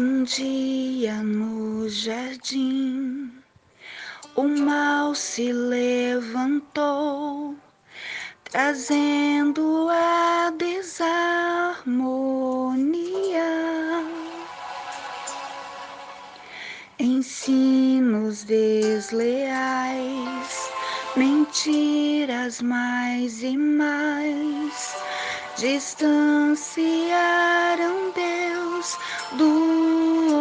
Um dia no jardim, o mal se levantou, trazendo a desarmonia. Ensinos desleais, mentiras mais e mais distanciaram Deus do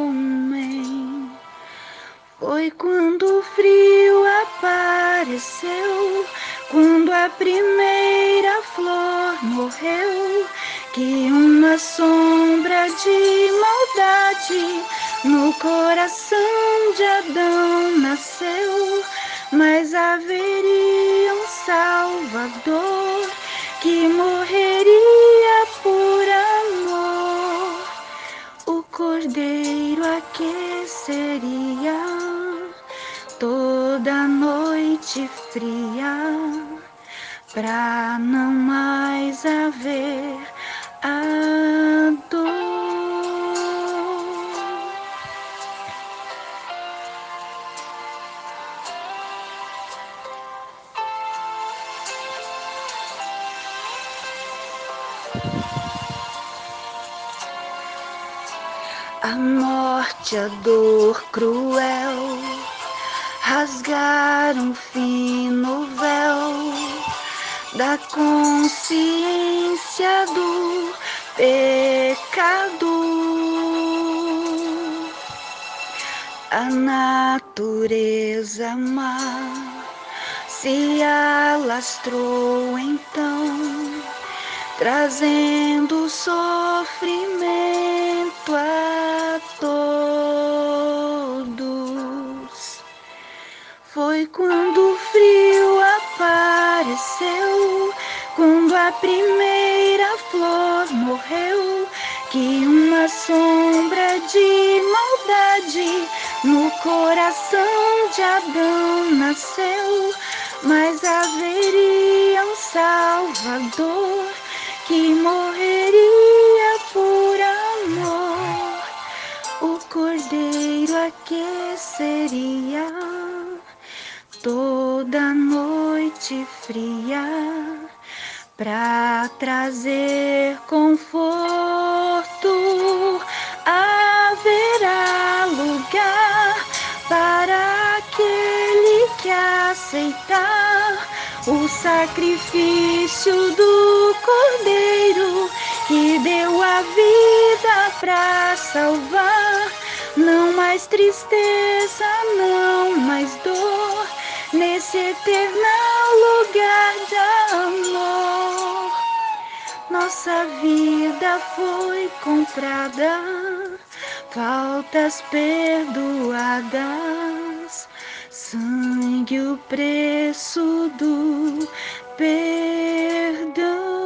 homem. Foi quando o frio apareceu, quando a primeira flor morreu, que uma sombra de maldade no coração de Adão nasceu, mas haveria um Salvador que morreria por amor. O cordeiro aqueceria toda noite fria, pra não mais haver a A morte, a dor cruel, rasgaram um fino véu da consciência do pecado. A natureza má se alastrou então, trazendo sofrimento a todos. Foi quando o frio apareceu, quando a primeira flor morreu, que uma sombra de maldade no coração de Adão nasceu, mas haveria um Salvador toda noite fria para trazer conforto. Haverá lugar para aquele que aceitar o sacrifício do Cordeiro que deu a vida para salvar. Não mais tristeza, não nesse eternal lugar de amor. Nossa vida foi comprada, faltas perdoadas, sangue o preço do perdão.